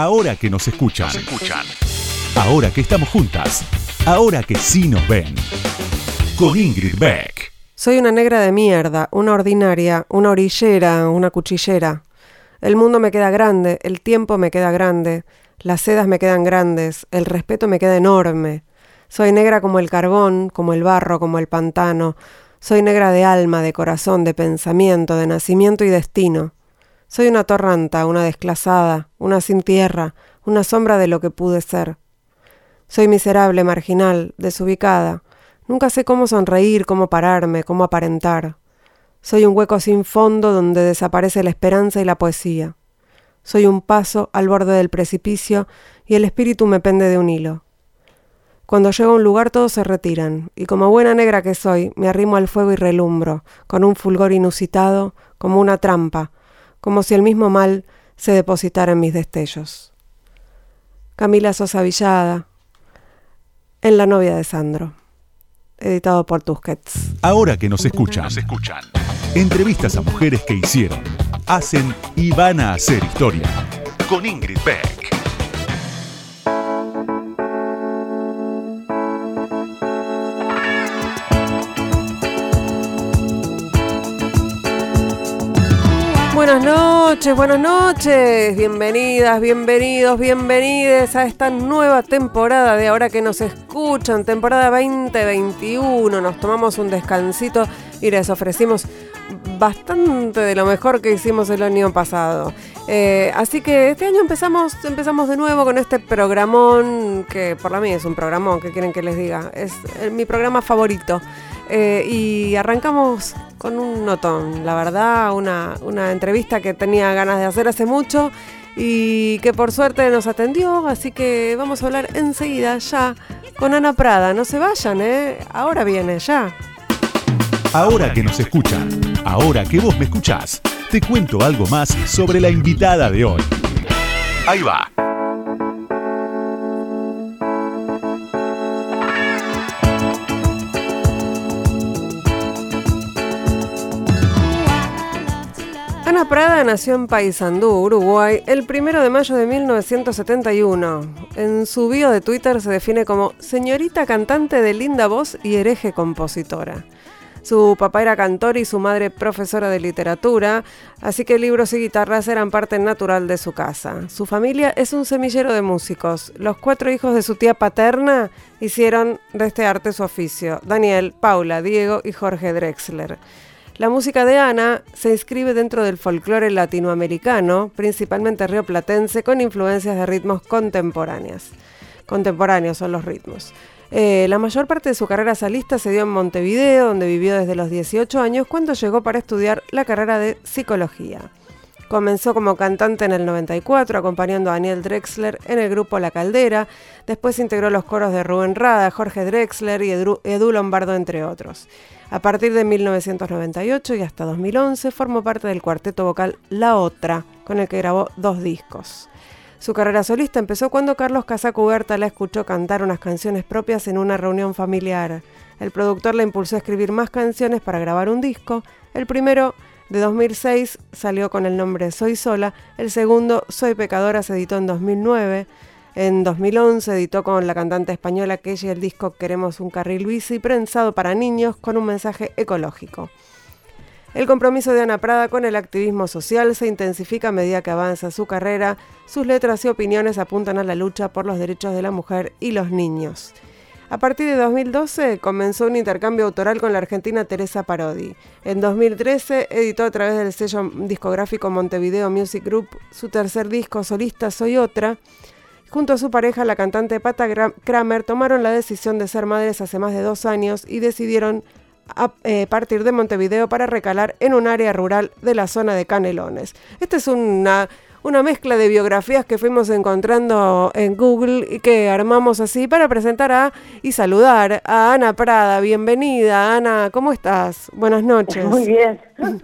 Ahora que nos escuchan. escuchan. Ahora que estamos juntas. Ahora que sí nos ven. Con Ingrid Beck. Soy una negra de mierda, una ordinaria, una orillera, una cuchillera. El mundo me queda grande, el tiempo me queda grande, las sedas me quedan grandes, el respeto me queda enorme. Soy negra como el carbón, como el barro, como el pantano. Soy negra de alma, de corazón, de pensamiento, de nacimiento y destino. Soy una torranta, una desclasada, una sin tierra, una sombra de lo que pude ser. Soy miserable, marginal, desubicada. Nunca sé cómo sonreír, cómo pararme, cómo aparentar. Soy un hueco sin fondo donde desaparece la esperanza y la poesía. Soy un paso al borde del precipicio y el espíritu me pende de un hilo. Cuando llego a un lugar todos se retiran, y como buena negra que soy, me arrimo al fuego y relumbro, con un fulgor inusitado, como una trampa, como si el mismo mal se depositara en mis destellos. Camila Sosa Villada, en La novia de Sandro, editado por Tusquets. Ahora que nos escuchan, nos escuchan. Entrevistas a mujeres que hicieron, hacen y van a hacer historia. Con Ingrid Beck. Buenas noches, buenas noches, bienvenidas, bienvenidos, bienvenides a esta nueva temporada de Ahora que nos escuchan, temporada 2021. Nos tomamos un descansito y les ofrecimos bastante de lo mejor que hicimos el año pasado. Eh, así que este año empezamos, empezamos de nuevo con este programón, que por la mí es un programón, que quieren que les diga? Es mi programa favorito. Eh, y arrancamos con un notón, la verdad, una, una entrevista que tenía ganas de hacer hace mucho y que por suerte nos atendió, así que vamos a hablar enseguida ya con Ana Prada. No se vayan, ¿eh? Ahora viene, ya. Ahora que nos escuchan, ahora que vos me escuchás, te cuento algo más sobre la invitada de hoy. Ahí va. Prada nació en Paysandú, Uruguay, el primero de mayo de 1971. En su bio de Twitter se define como señorita cantante de linda voz y hereje compositora. Su papá era cantor y su madre profesora de literatura, así que libros y guitarras eran parte natural de su casa. Su familia es un semillero de músicos. Los cuatro hijos de su tía paterna hicieron de este arte su oficio, Daniel, Paula, Diego y Jorge Drexler. La música de Ana se inscribe dentro del folclore latinoamericano, principalmente rioplatense, con influencias de ritmos contemporáneos. Contemporáneos son los ritmos. Eh, la mayor parte de su carrera salista se dio en Montevideo, donde vivió desde los 18 años, cuando llegó para estudiar la carrera de psicología. Comenzó como cantante en el 94, acompañando a Daniel Drexler en el grupo La Caldera. Después integró los coros de Rubén Rada, Jorge Drexler y Edu Lombardo, entre otros. A partir de 1998 y hasta 2011 formó parte del cuarteto vocal La Otra, con el que grabó dos discos. Su carrera solista empezó cuando Carlos Casacuberta la escuchó cantar unas canciones propias en una reunión familiar. El productor la impulsó a escribir más canciones para grabar un disco. El primero, de 2006, salió con el nombre Soy Sola. El segundo, Soy Pecadora, se editó en 2009. En 2011 editó con la cantante española Kelly el disco Queremos un carril bici prensado para niños con un mensaje ecológico. El compromiso de Ana Prada con el activismo social se intensifica a medida que avanza su carrera. Sus letras y opiniones apuntan a la lucha por los derechos de la mujer y los niños. A partir de 2012 comenzó un intercambio autoral con la argentina Teresa Parodi. En 2013 editó a través del sello discográfico Montevideo Music Group su tercer disco solista Soy Otra Junto a su pareja, la cantante Pata Kramer, tomaron la decisión de ser madres hace más de dos años y decidieron eh, partir de Montevideo para recalar en un área rural de la zona de Canelones. Esta es una, una mezcla de biografías que fuimos encontrando en Google y que armamos así para presentar a y saludar a Ana Prada. Bienvenida, Ana, ¿cómo estás? Buenas noches. Muy bien.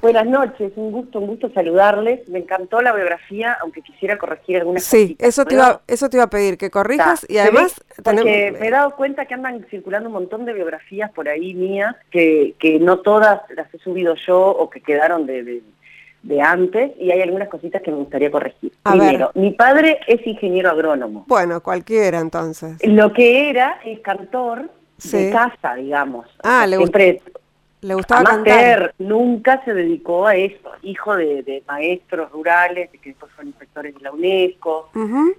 Buenas noches, un gusto, un gusto saludarles. Me encantó la biografía, aunque quisiera corregir algunas cosas. Sí, eso te, iba, eso te iba a pedir, que corrijas y además... Porque me he dado cuenta que andan circulando un montón de biografías por ahí mías, que, que no todas las he subido yo o que quedaron de, de antes y hay algunas cositas que me gustaría corregir. Primero, mi padre es ingeniero agrónomo. Bueno, cualquiera entonces. Lo que era es cantor de casa, digamos. Ah, le siempre le gustaba cantar. nunca se dedicó a esto. Hijo de, maestros rurales, que después fueron inspectores de la UNESCO.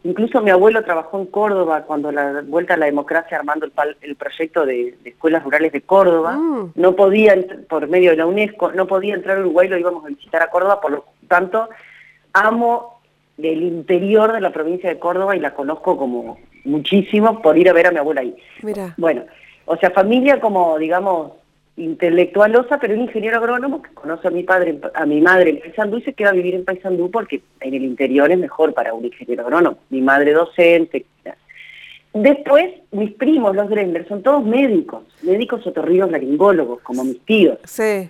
Incluso mi abuelo trabajó en Córdoba cuando la vuelta a la democracia armando el, proyecto de, escuelas rurales de Córdoba. Mm. No podía, por medio de la UNESCO, no podía entrar a Uruguay, lo íbamos a visitar a Córdoba, por lo tanto, amo el interior de la provincia de Córdoba y la conozco como muchísimo por ir a ver a mi abuela ahí. Mira. Bueno, o sea, familia como, digamos, intelectualosa, pero un ingeniero agrónomo que conoce a mi padre, a mi madre en Paysandú y se queda a vivir en Paysandú porque en el interior es mejor para un ingeniero agrónomo. Mi madre docente. Después, mis primos, los Grender, son todos médicos, médicos otorrinos laringólogos, como mis tíos. Sí.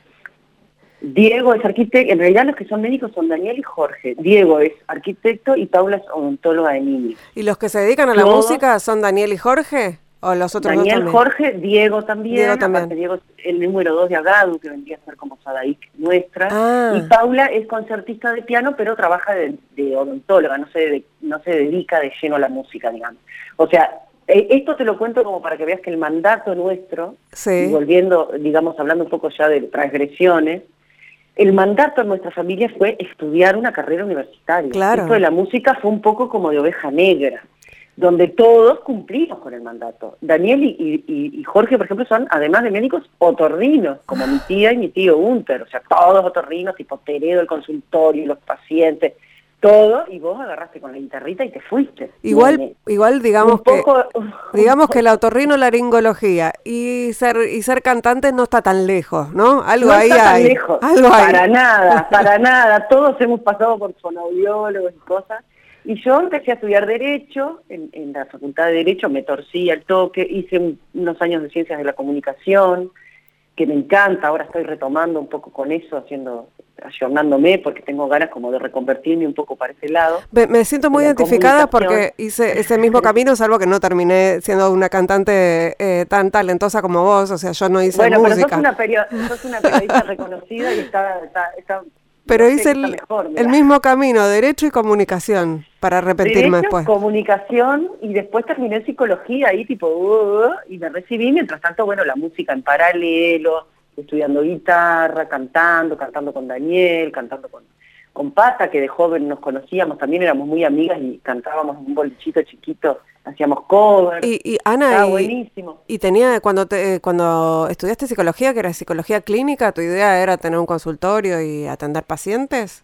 Diego es arquitecto, en realidad los que son médicos son Daniel y Jorge. Diego es arquitecto y Paula es odontóloga de niños. ¿Y los que se dedican a la música son Daniel y Jorge? ¿O los otros Daniel, Jorge, Diego también. Diego también. Diego es el número dos de Agadu, que vendría a ser como Sadaik nuestra. Ah. Y Paula es concertista de piano, pero trabaja de, odontóloga, no se, no se dedica de lleno a la música, digamos. O sea, e, esto te lo cuento como para que veas que el mandato nuestro, volviendo, digamos, hablando un poco ya de transgresiones, el mandato de nuestra familia fue estudiar una carrera universitaria. Claro. Esto de la música fue un poco como de oveja negra donde todos cumplimos con el mandato. Daniel y, Jorge, por ejemplo, son, además de médicos, otorrinos, como mi tía y mi tío Unter, o sea, todos otorrinos, tipo Teredo, el consultorio, los pacientes, todo, y vos agarraste con la guitarrita y te fuiste. Igual, igual digamos que, digamos que la otorrinolaringología y ser y ser cantante no está tan lejos, ¿no? Algo no ahí está tan lejos, para nada, para nada. Todos hemos pasado por fonoaudiólogos y cosas y yo empecé a estudiar Derecho, en, la Facultad de Derecho me torcí al toque, hice unos años de Ciencias de la Comunicación, que me encanta, ahora estoy retomando un poco con eso, haciendo, ayornándome, porque tengo ganas como de reconvertirme un poco para ese lado. Me, siento muy identificada porque hice ese mismo camino, salvo que no terminé siendo una cantante eh, tan talentosa como vos, o sea, yo no hice bueno, música. Bueno, pero sos una, periodista reconocida y está, está pero hice el, mismo camino, derecho y comunicación, para repetirme después. comunicación y después terminé en psicología ahí tipo, uh, y me recibí, mientras tanto, bueno, la música en paralelo, estudiando guitarra, cantando, cantando con Daniel, cantando con, con Pata, que de joven nos conocíamos, también éramos muy amigas y cantábamos un bolichito chiquito hacíamos cover. Y, Ana, y, buenísimo. Y tenía, cuando, te, cuando estudiaste psicología, que era psicología clínica, ¿tu idea era tener un consultorio y atender pacientes?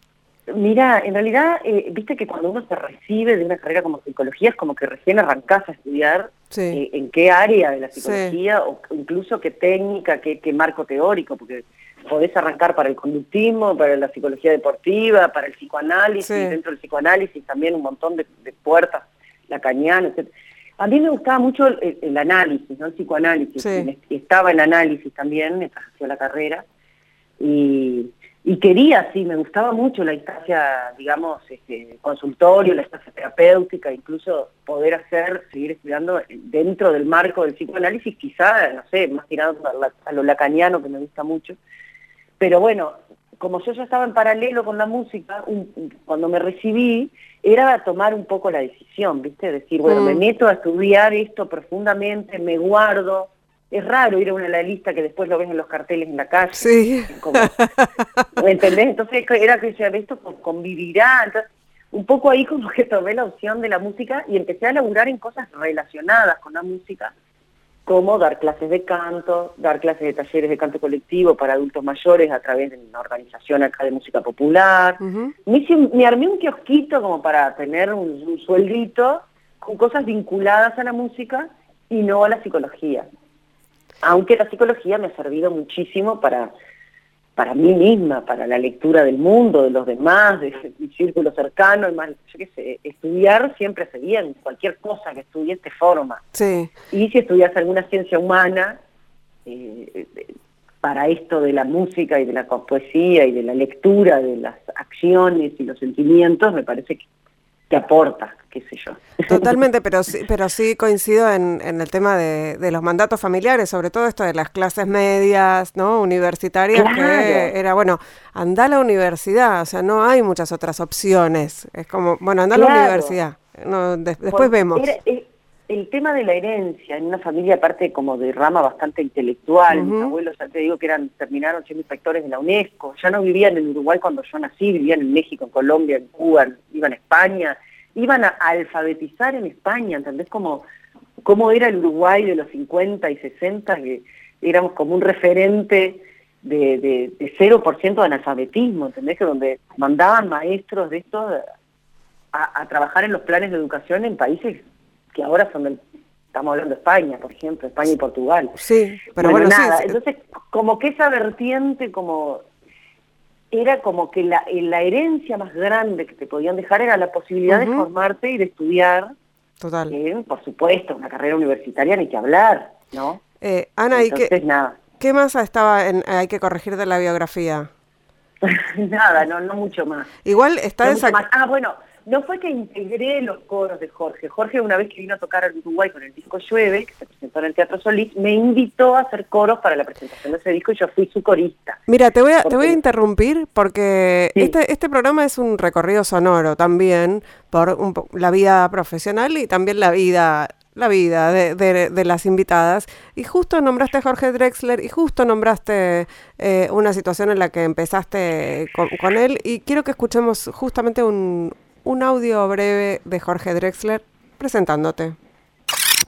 Mira, en realidad, eh, viste que cuando uno se recibe de una carrera como psicología es como que recién arrancás a estudiar eh, en qué área de la psicología o incluso qué técnica, qué, marco teórico, porque podés arrancar para el conductismo, para la psicología deportiva, para el psicoanálisis, dentro del psicoanálisis también un montón de, de puertas lacaniano, etc. A mí me gustaba mucho el, análisis, ¿no? el psicoanálisis. Estaba en análisis también, me hacía la carrera. Y, quería, sí, me gustaba mucho la instancia, digamos, este, consultorio, la instancia terapéutica, incluso poder hacer, seguir estudiando dentro del marco del psicoanálisis, quizá, no sé, más tirado a, lo lacaniano, que me gusta mucho. Pero bueno, como yo ya estaba en paralelo con la música, cuando me recibí, era tomar un poco la decisión, ¿viste? Decir, bueno, me mm. meto a estudiar esto profundamente, me guardo. Es raro ir a una lista que después lo ves en los carteles en la calle. Sí. ¿Me entendés? Entonces era que decía, esto convivirá. Entonces, un poco ahí como que tomé la opción de la música y empecé a laburar en cosas relacionadas con la música como dar clases de canto, dar clases de talleres de canto colectivo para adultos mayores a través de una organización acá de música popular. me, armé un kiosquito como para tener un, sueldito con cosas vinculadas a la música y no a la psicología. Aunque la psicología me ha servido muchísimo para para mí misma, para la lectura del mundo, de los demás, de mi círculo cercano, y más, yo qué sé, estudiar siempre hace bien, cualquier cosa que estudies te forma. Sí. Y si estudias alguna ciencia humana, eh, para esto de la música y de la poesía y de la lectura de las acciones y los sentimientos, me parece que te aporta, qué sé yo. Totalmente, pero sí, pero sí coincido en, el tema de, los mandatos familiares, sobre todo esto de las clases medias, ¿no? Universitarias, que era, bueno, anda a la universidad, o sea, no hay muchas otras opciones. Es como, bueno, anda a la universidad, no, después vemos. El tema de la herencia, en una familia aparte como de rama bastante intelectual, mis abuelos, ya te digo que eran, terminaron siendo inspectores de la UNESCO, ya no vivían en Uruguay cuando yo nací, vivían en México, en Colombia, en Cuba, iban a España, iban a alfabetizar en España, ¿entendés? Como, cómo era el Uruguay de los 50 y 60, que éramos como un referente de, de, 0% de analfabetismo, ¿entendés? Que donde mandaban maestros de estos a, trabajar en los planes de educación en países que ahora son del, estamos hablando de España, por ejemplo, España y Portugal. Sí, pero bueno, nada, entonces como que esa vertiente como era como que la, la, herencia más grande que te podían dejar era la posibilidad de formarte y de estudiar. Total. Eh, por supuesto, una carrera universitaria ni que hablar, ¿no? Eh, Ana, ¿y qué, qué más estaba en, hay que corregir de la biografía? nada, no, no mucho más. Igual está esa... Ah, bueno, no fue que integré los coros de Jorge. Jorge, una vez que vino a tocar al Uruguay con el disco Llueve, que se presentó en el Teatro Solís, me invitó a hacer coros para la presentación de ese disco y yo fui su corista. Mira, te voy a, te voy a interrumpir porque este, este programa es un recorrido sonoro también por la vida profesional y también la vida la vida de, de, las invitadas. Y justo nombraste a Jorge Drexler y justo nombraste eh, una situación en la que empezaste con, él. Y quiero que escuchemos justamente un, un audio breve de Jorge Drexler presentándote.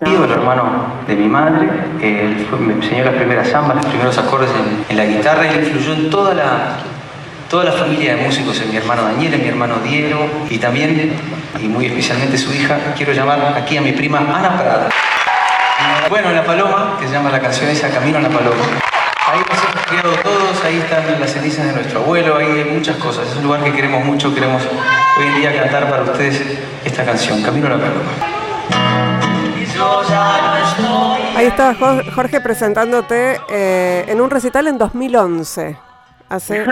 El hermano de mi madre, me enseñó las primeras zambas, los primeros acordes en, la guitarra y influyó en toda la, toda la familia de músicos, en mi hermano Daniel, en mi hermano Diego y también, y muy especialmente su hija, quiero llamar aquí a mi prima Ana Prada. Bueno, La Paloma, que se llama la canción esa Camino a la Paloma. Ahí nos hemos todos, ahí están las cenizas de nuestro abuelo, ahí hay muchas cosas. Es un lugar que queremos mucho, queremos hoy en día cantar para ustedes esta canción, Camino a la Paloma. Ahí está Jorge presentándote eh, en un recital en 2011. Hace,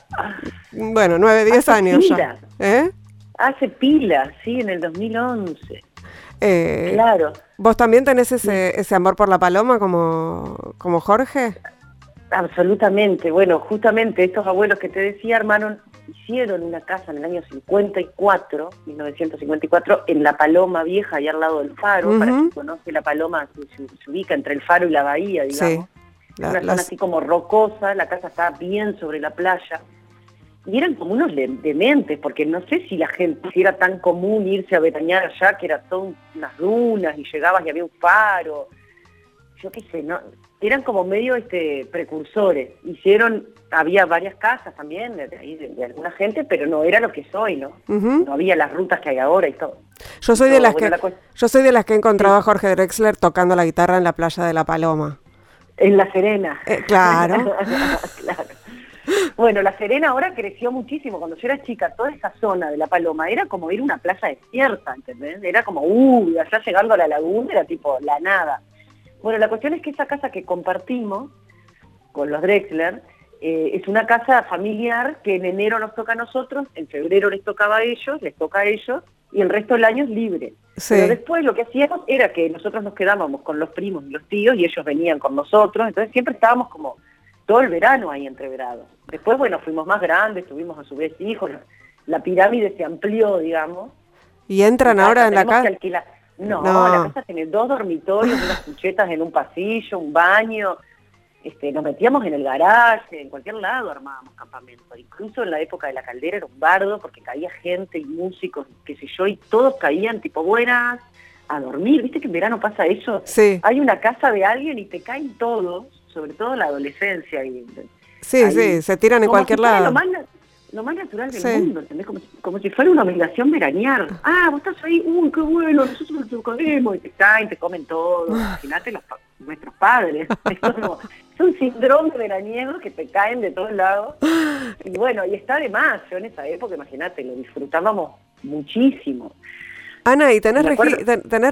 bueno, 9, 10 años ya. ¿Eh? Hace pila, sí, en el 2011. Eh, claro. ¿Vos también tenés ese, ese amor por la paloma como, como Jorge? Absolutamente. Bueno, justamente estos abuelos que te decía, hermano, hicieron una casa en el año 54, 1954, en La Paloma Vieja, allá al lado del faro. Para quien conoce, La Paloma se, ubica entre el faro y la bahía, digamos. una zona así como rocosa, la casa está bien sobre la playa y eran como unos dementes, porque no sé si la gente, si era tan común irse a veranear allá, que era todo unas dunas y llegabas y había un faro, yo qué sé, no, eran como medio este precursores, hicieron, había varias casas también de, de, alguna gente, pero no era lo que soy, ¿no? No había las rutas que hay ahora y todo. Yo soy de las que yo soy de las que he encontrado a Jorge Drexler tocando la guitarra en la playa de La Paloma. En La Serena. Eh, claro. claro. Bueno, La Serena ahora creció muchísimo. Cuando yo era chica, toda esa zona de La Paloma era como ir a una plaza desierta, ¿entendés? Era como, uy, allá llegando a la laguna era tipo la nada. Bueno, la cuestión es que esa casa que compartimos con los Drexler eh, es una casa familiar que en enero nos toca a nosotros, en febrero les tocaba a ellos, les toca a ellos, y el resto del año es libre. Pero después lo que hacíamos era que nosotros nos quedábamos con los primos y los tíos y ellos venían con nosotros, entonces siempre estábamos como todo el verano ahí entreverado. Después, bueno, fuimos más grandes, tuvimos a su vez hijos, la pirámide se amplió, digamos. ¿Y entran ahora en la casa? No, la casa tiene dos dormitorios, unas cuchetas en un pasillo, un baño. Este, nos metíamos en el garaje, en cualquier lado armábamos campamento. Incluso en la época de la caldera era un bardo porque caía gente y músicos, qué sé yo, y todos caían tipo buenas a dormir. ¿Viste que en verano pasa eso? Sí. Hay una casa de alguien y te caen todos sobre todo la adolescencia. Y, sí, sí, se tiran en cualquier lado. Lo más, natural del mundo, ¿entendés? Como, si fuera una obligación veranear. Ah, vos estás ahí, uy, qué bueno, nosotros nos tocaremos, y te caen, te comen todo. Imagínate los, nuestros padres. es un síndrome veraniego que te caen de todos lados. Y bueno, y está de más, yo en esa época, imagínate, lo disfrutábamos muchísimo. Ana, ¿y tenés,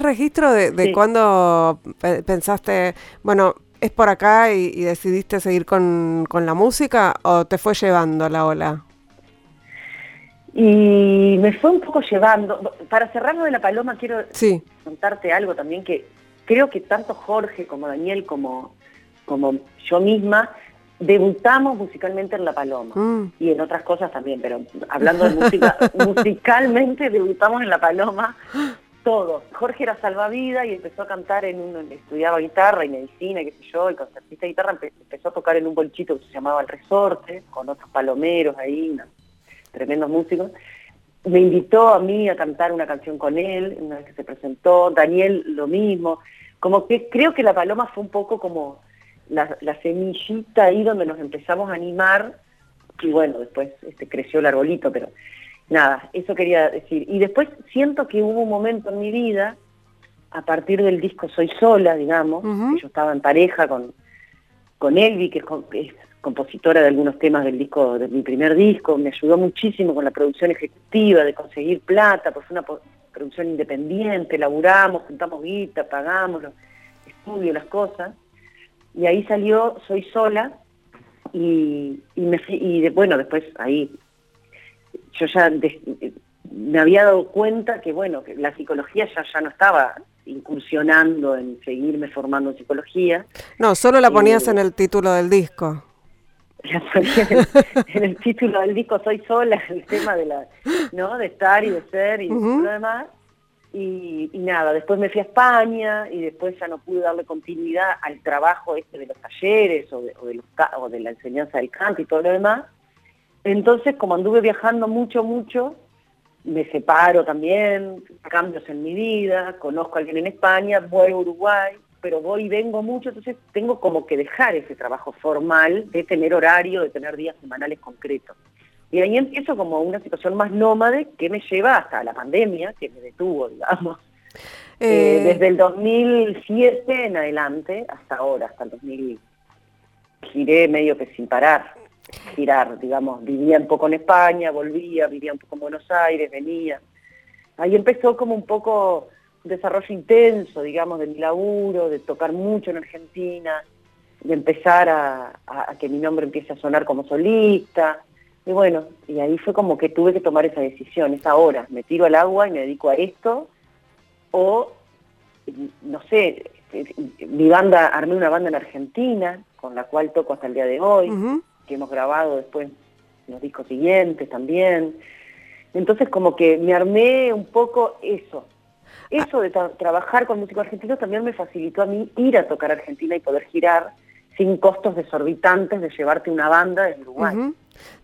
registro de, de cuando pensaste, bueno, es por acá y, decidiste seguir con, la música o te fue llevando la ola? Y me fue un poco llevando. Para cerrarlo de la paloma, quiero contarte algo también que creo que tanto Jorge como Daniel como, como yo misma debutamos musicalmente en La Paloma mm. y en otras cosas también, pero hablando de música, musicalmente debutamos en La Paloma todo. Jorge era salvavidas y empezó a cantar en un, estudiaba guitarra y medicina, qué sé yo, y concertista de guitarra empezó a tocar en un bolchito que se llamaba El Resorte, con otros palomeros ahí, tremendos músicos. Me invitó a mí a cantar una canción con él, una vez que se presentó, Daniel lo mismo, como que creo que La Paloma fue un poco como la, semillita ahí donde nos empezamos a animar, y bueno, después este, creció el arbolito, pero nada, eso quería decir. Y después siento que hubo un momento en mi vida, a partir del disco Soy Sola, digamos, que yo estaba en pareja con, con Elvi, que es, compositora de algunos temas del disco, de mi primer disco, me ayudó muchísimo con la producción ejecutiva, de conseguir plata, pues fue una producción independiente, laburamos, juntamos guita, pagamos los estudios, las cosas, y ahí salió Soy Sola, y, y, me, y bueno, después ahí yo ya me había dado cuenta que, bueno, que la psicología ya, ya no estaba incursionando en seguirme formando en psicología. No, solo la ponías en el título del disco. Ponía en, el título del disco Soy sola, el tema de la, ¿no? de estar y de ser y lo demás. Y, nada, después me fui a España y después ya no pude darle continuidad al trabajo este de los talleres o de, o de, los, o de la enseñanza del canto y todo lo demás. Entonces, como anduve viajando mucho, mucho, me separo también, cambios en mi vida, conozco a alguien en España, voy a Uruguay, pero voy y vengo mucho, entonces tengo como que dejar ese trabajo formal de tener horario, de tener días semanales concretos. Y ahí empiezo como una situación más nómade que me lleva hasta la pandemia, que me detuvo, digamos. Eh, eh, desde el 2007 en adelante hasta ahora, hasta el 2000, giré medio que sin parar girar, digamos, vivía un poco en España, volvía, vivía un poco en Buenos Aires, venía. Ahí empezó como un poco desarrollo intenso, digamos, de mi laburo, de tocar mucho en Argentina, de empezar a, que mi nombre empiece a sonar como solista. Y bueno, y ahí fue como que tuve que tomar esa decisión, esa hora, me tiro al agua y me dedico a esto, o, no sé, mi banda, armé una banda en Argentina, con la cual toco hasta el día de hoy que hemos grabado después los discos siguientes también. Entonces como que me armé un poco eso. Eso de trabajar con músicos argentinos también me facilitó a mí ir a tocar Argentina y poder girar sin costos desorbitantes de llevarte una banda desde Uruguay.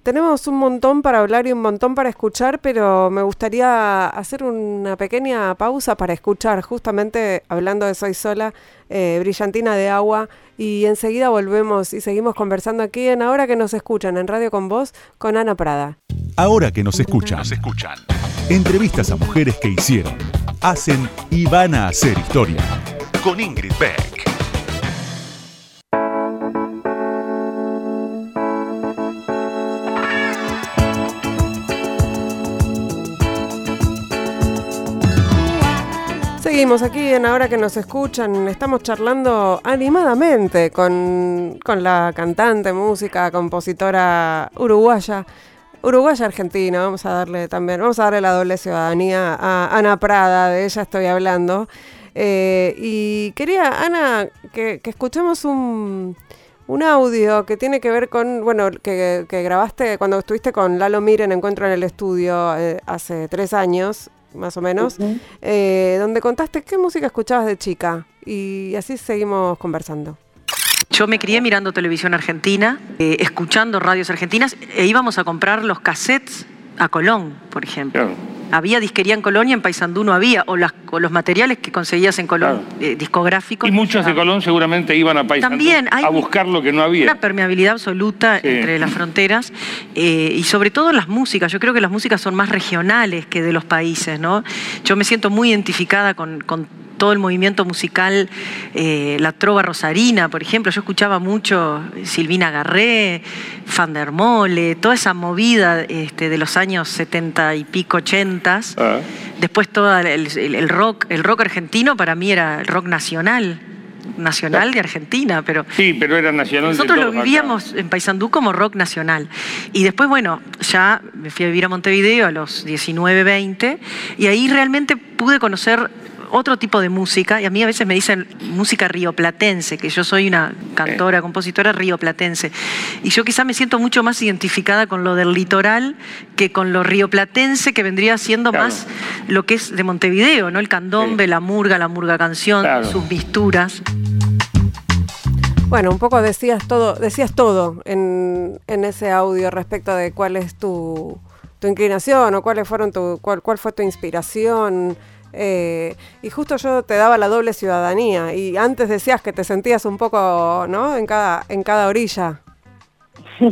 Tenemos un montón para hablar y un montón para escuchar, pero me gustaría hacer una pequeña pausa para escuchar, justamente hablando de Soy Sola, eh, Brillantina de Agua, y enseguida volvemos y seguimos conversando aquí en Ahora que nos escuchan, en Radio con Voz, con Ana Prada. Ahora que nos escuchan, nos escuchan. Entrevistas a mujeres que hicieron, hacen y van a hacer historia. Con Ingrid Beck. Seguimos aquí en Ahora que nos escuchan, estamos charlando animadamente con, la cantante, música, compositora uruguaya, uruguaya argentina, vamos a darle también, vamos a darle la doble ciudadanía a Ana Prada, de ella estoy hablando. Eh, y quería, Ana, que, escuchemos un, audio que tiene que ver con, bueno, que, grabaste cuando estuviste con Lalo Miren, Encuentro en el Estudio, eh, hace tres años, más o menos, eh, donde contaste qué música escuchabas de chica y así seguimos conversando. Yo me crié mirando televisión argentina, eh, escuchando radios argentinas e íbamos a comprar los cassettes a Colón, por ejemplo. Había disquería en Colón y en Paysandú no había, o, los materiales que conseguías en Colón, eh, discográficos. Y muchos de Colón seguramente iban a Paysandú También a buscar lo que no había. Una permeabilidad absoluta entre las fronteras eh, y sobre todo las músicas. Yo creo que las músicas son más regionales que de los países, ¿no? Yo me siento muy identificada con, con todo el movimiento musical, eh, la trova rosarina, por ejemplo. Yo escuchaba mucho Silvina Garré, Fandermole, toda esa movida este, de los años 70 y pico, 80. Ah. Después todo el, rock, el rock argentino para mí era el rock nacional. nacional de Argentina, pero... Sí, pero era nacional. Nosotros lo vivíamos en Paysandú como rock nacional. Y después, bueno, ya me fui a vivir a Montevideo a los 19, 20, y ahí realmente pude conocer otro tipo de música, y a mí a veces me dicen música rioplatense, que yo soy una cantora, compositora rioplatense, y yo quizá me siento mucho más identificada con lo del litoral que con lo rioplatense, que vendría siendo más lo que es de Montevideo, ¿no? El candombe, la murga, la murga canción, sus misturas. Bueno, un poco decías todo, decías todo en, ese audio respecto de cuál es tu, inclinación o cuáles fueron tu, cuál, cuál fue tu inspiración eh, y justo yo te daba la doble ciudadanía y antes decías que te sentías un poco, ¿no? En cada, en cada orilla.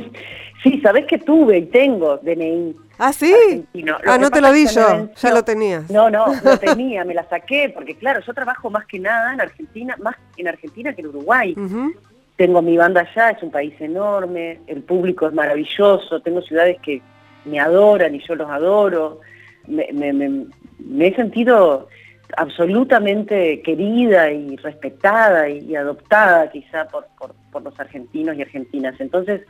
Sí, sabés que tuve y tengo DNI. Ah, sí. Ah, no te lo di yo, ya lo tenías. No, no, lo tenía, me la saqué, porque claro, yo trabajo más que nada en Argentina, más en Argentina que en Uruguay. Tengo mi banda allá, es un país enorme, el público es maravilloso, tengo ciudades que me adoran y yo los adoro. me, me he sentido absolutamente querida y respetada y, adoptada quizá por, los argentinos y argentinas. Entonces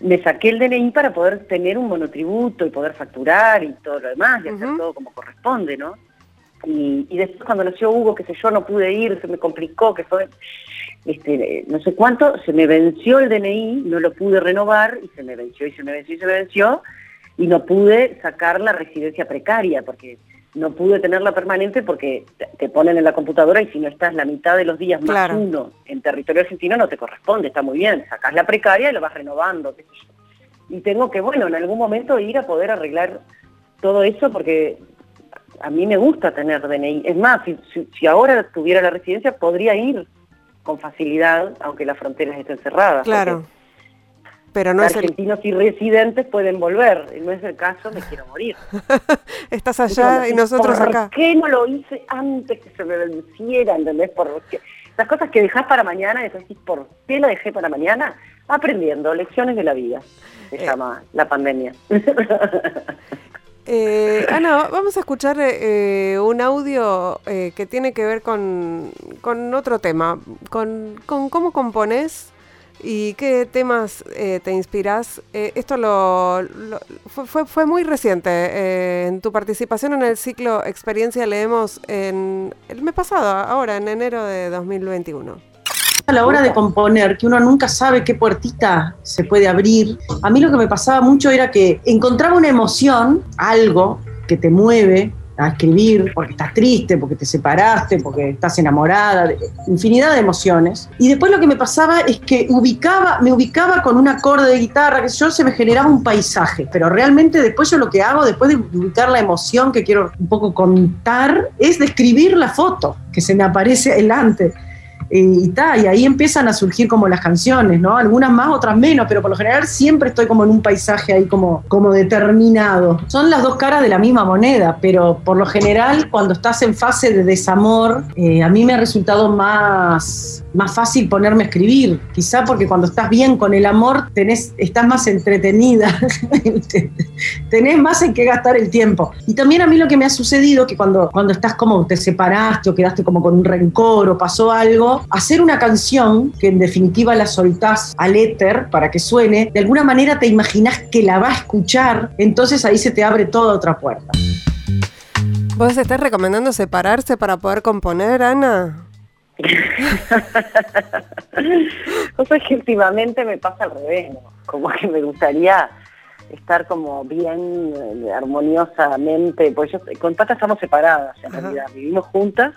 me saqué el DNI para poder tener un monotributo y poder facturar y todo lo demás y hacer todo como corresponde, ¿no? Y, después cuando nació Hugo, que sé yo, no pude ir, se me complicó, que fue este, no sé cuánto, se me venció el DNI, no lo pude renovar y se me venció y se me venció y se me venció y no pude sacar la residencia precaria porque no pude tenerla permanente porque te ponen en la computadora y si no estás la mitad de los días más uno en territorio argentino no te corresponde, está muy bien, sacás la precaria y lo vas renovando, Y tengo que, bueno, en algún momento ir a poder arreglar todo eso porque a mí me gusta tener DNI. Es más, si, ahora tuviera la residencia podría ir con facilidad, aunque las fronteras estén cerradas. Claro. Pero no argentinos y residentes pueden volver. No es el caso, me quiero morir. Estás allá y nosotros acá. ¿Por qué no lo hice antes que se me venciera? ¿Entendés? Porque las cosas que dejas para mañana, y decís, ¿por qué lo dejé para mañana? Aprendiendo, lecciones de la vida, se eh. llama la pandemia. Eh, Ana, vamos a escuchar eh, un audio que tiene que ver con, con otro tema, con, con cómo compones ¿Y qué temas eh, te inspiras? Eh, esto lo, fue, fue, muy reciente. Eh, en tu participación en el ciclo Experiencia Leemos en el mes pasado, ahora en enero de 2021. A la hora de componer, que uno nunca sabe qué puertita se puede abrir, a mí lo que me pasaba mucho era que encontraba una emoción, algo que te mueve, a escribir porque estás triste, porque te separaste, porque estás enamorada, infinidad de emociones. Y después lo que me pasaba es que ubicaba, me ubicaba con un acorde de guitarra, que yo se me generaba un paisaje, pero realmente después yo lo que hago, después de ubicar la emoción que quiero un poco contar, es describir la foto que se me aparece delante y, y ahí empiezan a surgir como las canciones, ¿no? Algunas más, otras menos, pero por lo general siempre estoy como en un paisaje ahí como, como determinado. Son las dos caras de la misma moneda, pero por lo general cuando estás en fase de desamor, eh, a mí me ha resultado más, más fácil ponerme a escribir, quizá porque cuando estás bien con el amor tenés, estás más entretenida, tenés más en qué gastar el tiempo. Y también a mí lo que me ha sucedido, que cuando, cuando estás como te separaste o quedaste como con un rencor o pasó algo, hacer una canción que en definitiva la soltás al éter para que suene, de alguna manera te imaginas que la va a escuchar, entonces ahí se te abre toda otra puerta. ¿Vos estás recomendando separarse para poder componer, Ana? o sea que últimamente me pasa al revés, como que me gustaría estar como bien eh, armoniosamente, pues yo con Pata estamos separadas en realidad, vivimos juntas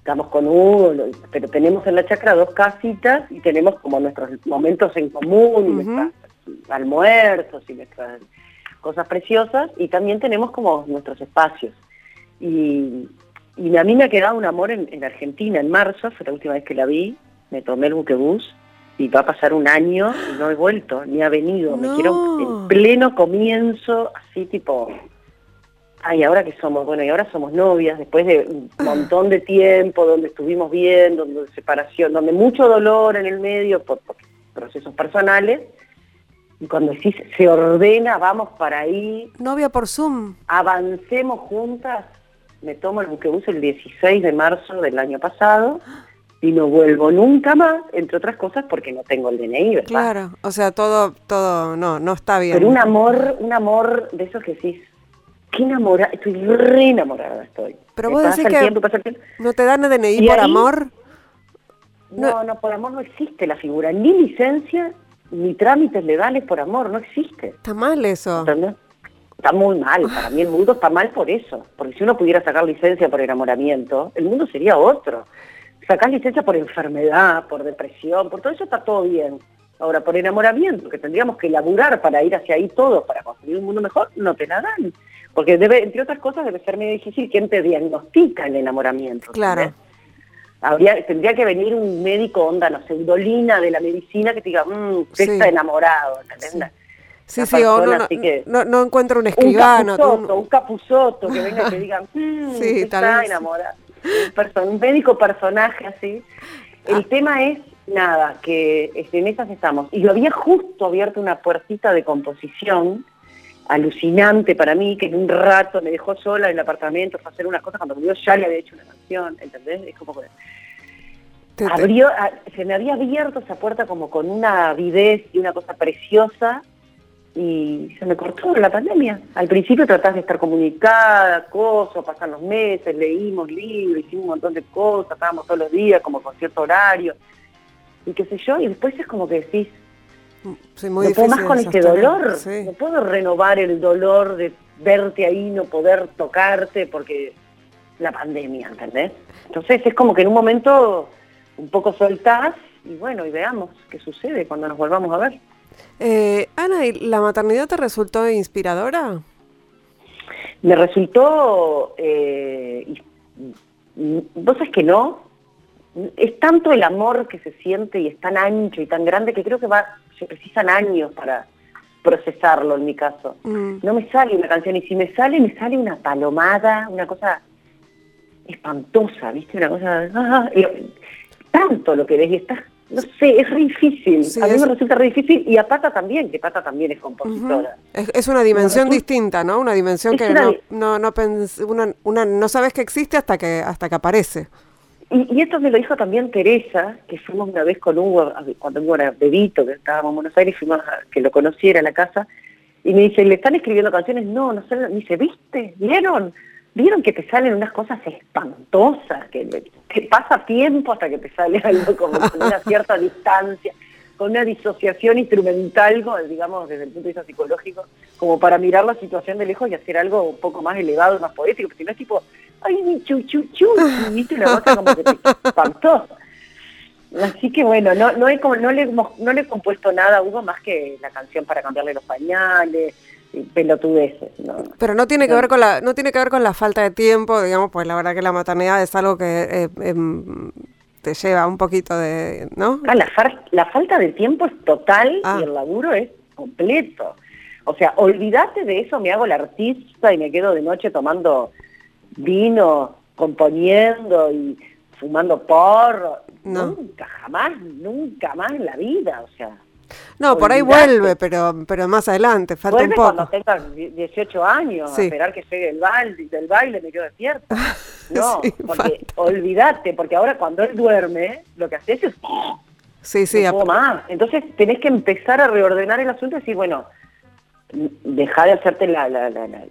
estamos con Hugo, pero tenemos en la chacra dos casitas y tenemos como nuestros momentos en común, y nuestros almuerzos y nuestras cosas preciosas, y también tenemos como nuestros espacios. Y, a mí me ha quedado un amor en, Argentina, en marzo, fue la última vez que la vi, me tomé el buquebús, y va a pasar un año y no he vuelto, ni ha venido, me quiero en pleno comienzo, así tipo Ay, ahora que somos, bueno, y ahora somos novias, después de un montón de tiempo, donde estuvimos bien, donde separación, donde mucho dolor en el medio por, procesos personales, y cuando sí se ordena, vamos para ahí. Novia por Zoom. Avancemos juntas. Me tomo el buquebús el 16 de marzo del año pasado y no vuelvo nunca más, entre otras cosas porque no tengo el DNI, ¿verdad? Claro, o sea, todo, todo, no, no está bien. Pero un amor, un amor de esos que decís, qué enamorada, estoy re enamorada estoy. Pero vos decís que no te dan DNI por amor. No, no, por amor no existe la figura, ni licencia, ni trámites legales por amor, no existe. Está mal eso. Está muy mal, para mí el mundo está mal por eso, porque si uno pudiera sacar licencia por enamoramiento, el mundo sería otro. Sacar licencia por enfermedad, por depresión, por todo eso está todo bien. Ahora, por enamoramiento, que tendríamos que laburar para ir hacia ahí todos, para construir un mundo mejor, no te la dan. Porque debe, entre otras cosas debe ser muy difícil quién te diagnostica el enamoramiento. Claro. Habría, tendría que venir un médico onda, no sé, de la medicina que te diga, mmm, usted está enamorado, Sí, sí, o no, no, no, encuentro un escribano. Un capuzoto, un que venga y te diga, mmm, sí, está enamorado. Un, médico personaje así. El ah. tema es, nada, que este, en esas estamos. Y lo había justo abierto una puertita de composición alucinante para mí, que en un rato me dejó sola en el apartamento para hacer unas cosas cuando yo ya le había hecho una canción, ¿entendés? Es como que abrió, se me había abierto esa puerta como con una avidez y una cosa preciosa y se me cortó la pandemia. Al principio tratás de estar comunicada, cosas, pasan los meses, leímos libros, hicimos un montón de cosas, estábamos todos los días como con cierto horario y qué sé yo, y después es como que decís, no puedo más con este dolor, no puedo renovar el dolor de verte ahí, no poder tocarte, porque la pandemia, ¿entendés? Entonces es como que en un momento un poco soltás y bueno, y veamos qué sucede cuando nos volvamos a ver. Eh, Ana, ¿y la maternidad te resultó inspiradora? Me resultó, eh, vos sabés que no, es tanto el amor que se siente y es tan ancho y tan grande que creo que va se precisan años para procesarlo en mi caso. Mm. No me sale una canción y si me sale, me sale una palomada, una cosa espantosa, ¿viste? Una cosa... Ah, tanto lo que ves y está... No sé, es re difícil. a mí me resulta re difícil y a Pata también, que Pata también es compositora. es, una dimensión distinta, ¿no? Una dimensión que no, no, no, una, no sabes que existe hasta que, hasta que aparece. Y, esto me lo dijo también Teresa, que fuimos una vez con Hugo, cuando Hugo era bebito, que estábamos en Buenos Aires, fuimos a que lo conociera en la casa, y me dice, ¿le están escribiendo canciones? No, no sé, me dice, ¿viste? ¿Vieron? ¿Vieron que te salen unas cosas espantosas? Que, que pasa tiempo hasta que te sale algo como con una cierta distancia, con una disociación instrumental, digamos, desde el punto de vista psicológico, como para mirar la situación de lejos y hacer algo un poco más elevado, más poético, porque si no es tipo, ay, mi chu, chu, chu, y viste una cosa como que te espantó. Así que bueno, no, no, he, no, le, no le he compuesto nada a Hugo más que la canción para cambiarle los pañales, pelotudeces. ¿no? Pero no tiene que ver con la, no tiene que ver con la falta de tiempo, digamos, pues la verdad que la maternidad es algo que eh, em, te lleva un poquito de, ¿no? Ah, la, la falta de tiempo es total ah. y el laburo es completo. O sea, olvídate de eso, me hago la artista y me quedo de noche tomando vino, componiendo y fumando porro. Nunca, jamás, nunca más en la vida, o sea. No, por ahí vuelve, pero pero más adelante, falta un poco. cuando tengas 18 años, a esperar que llegue el baile, del baile me quedo despierta. No, porque olvídate, porque ahora cuando él duerme, lo que haces es... Sí, sí. No más. Entonces tenés que empezar a reordenar el asunto y decir, bueno, deja de hacerte la, la, la, la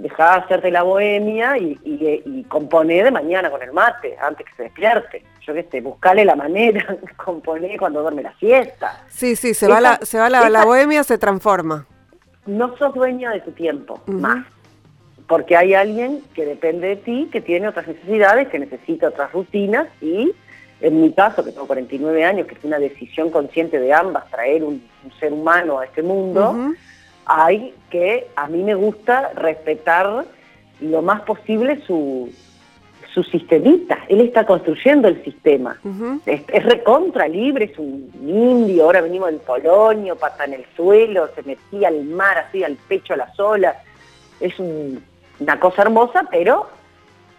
dejá de hacerte la bohemia y, y, y, componé de mañana con el mate, antes que se despierte. Yo qué sé, buscale la manera, componé cuando duerme la siesta. Sí, sí, se va, la, se va la, la, bohemia, se transforma. No sos dueña de tu tiempo, más. Porque hay alguien que depende de ti, que tiene otras necesidades, que necesita otras rutinas y en mi caso, que tengo 49 años, que es una decisión consciente de ambas, traer un, ser humano a este mundo, hay que, a mí me gusta respetar lo más posible su, su sistemita. Él está construyendo el sistema. es, recontra libre, es un indio, ahora venimos del Polonio, pata en el suelo, se metía al mar así, al pecho a las olas. Es una cosa hermosa, pero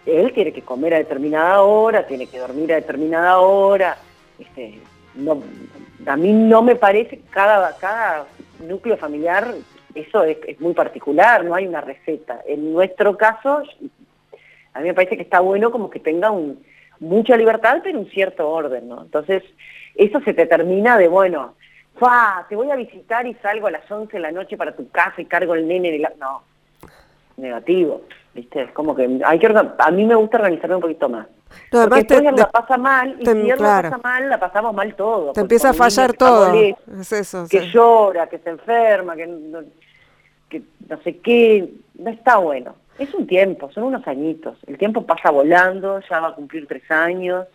él tiene que comer a determinada hora, tiene que dormir a determinada hora. Este, no, a mí no me parece, cada, cada núcleo familiar eso es, muy particular, no hay una receta. En nuestro caso, a mí me parece que está bueno como que tenga un, mucha libertad, pero un cierto orden, ¿no? Entonces, eso se te termina de, bueno, fa, te voy a visitar y salgo a las 11 de la noche para tu casa y cargo el nene en el... No, negativo, ¿viste? Es como que hay que a mí me gusta organizarme un poquito más. Porque después la pasa mal y si él la pasa mal, la pasamos mal todo. Te empieza a fallar todo. es eso. Que llora, que se enferma, que que no sé qué, no está bueno. Es un tiempo, son unos añitos. El tiempo pasa volando, ya va a cumplir tres años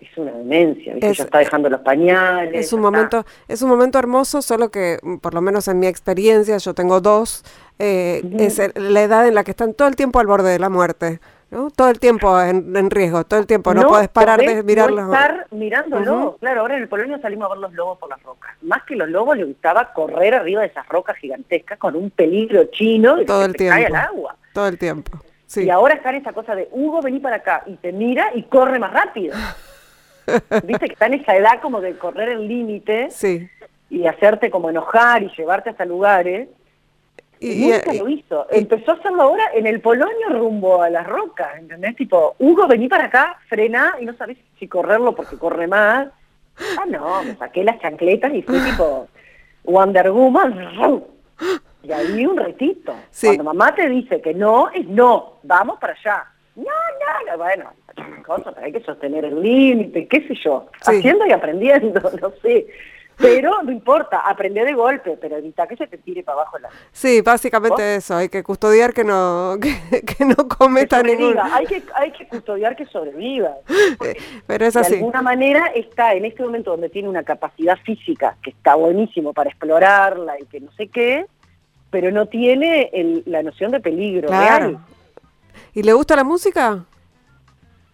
es una demencia, ya está dejando los pañales. Es un momento, es un momento hermoso, solo que mm, por lo menos en mi experiencia, yo tengo dos, eh, es la edad en la que están todo el tiempo al borde de la muerte. ¿No? Todo el tiempo en, riesgo, todo el tiempo, no, puedes parar de mirarlos. No estar mirándolo, claro, ahora en el Polonia salimos a ver los lobos por las rocas. Más que los lobos le gustaba correr arriba de esas rocas gigantescas con un peligro chino y todo el tiempo. cae al agua. Todo el tiempo. Sí. Y ahora está en esa cosa de Hugo, vení para acá, y te mira y corre más rápido. Viste que está en esa edad como de correr el límite y hacerte como enojar y llevarte hasta lugares. Y, nunca lo hizo. Empezó a hacerlo ahora en el Polonio rumbo a las rocas, ¿entendés? Tipo, Hugo, vení para acá, frena y no sabés si correrlo porque corre más. Ah, no, me saqué las chancletas y fui tipo Wonder Woman. Y ahí un retito. Cuando mamá te dice que no, es no, vamos para allá. No, no, no, bueno, hay que sostener el límite, qué sé yo, haciendo y aprendiendo, no sé. Pero no importa, aprende de golpe, pero evita que se te tire para abajo la... Sí, básicamente eso, hay que custodiar que no, que, no cometa ningún... Hay que, hay que custodiar que sobreviva. Pero es así. De alguna manera está en este momento donde tiene una capacidad física que está buenísimo para explorarla y que no sé qué, pero no tiene la noción de peligro real. ¿Y le gusta la música?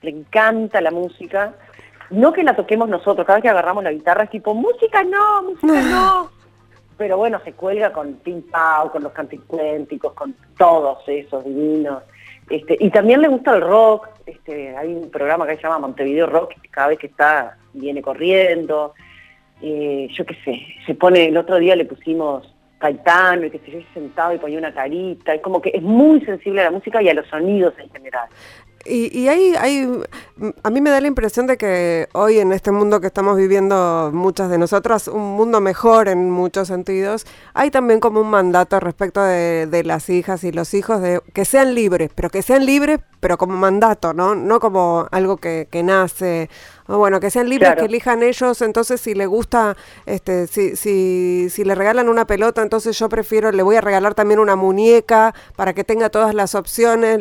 Le encanta la música. No que la toquemos nosotros, cada vez que agarramos la guitarra es tipo, música no, música no. Pero bueno, se cuelga con Pim Pau, con los canticuénticos, con todos esos divinos. Este, y también le gusta el rock, este, hay un programa que se llama Montevideo Rock, cada vez que está, viene corriendo, eh, yo qué sé, se pone, el otro día le pusimos Caetano y que se yo sentado y ponía una carita, es como que es muy sensible a la música y a los sonidos en general. Y, y hay, hay, a mí me da la impresión de que hoy en este mundo que estamos viviendo muchas de nosotras, un mundo mejor en muchos sentidos, hay también como un mandato respecto de, de las hijas y los hijos de que sean libres, pero que sean libres, pero como mandato, ¿no? No como algo que, que nace bueno, que sean libres, que elijan ellos, entonces si le gusta, este, si, si, si le regalan una pelota, entonces yo prefiero, le voy a regalar también una muñeca para que tenga todas las opciones,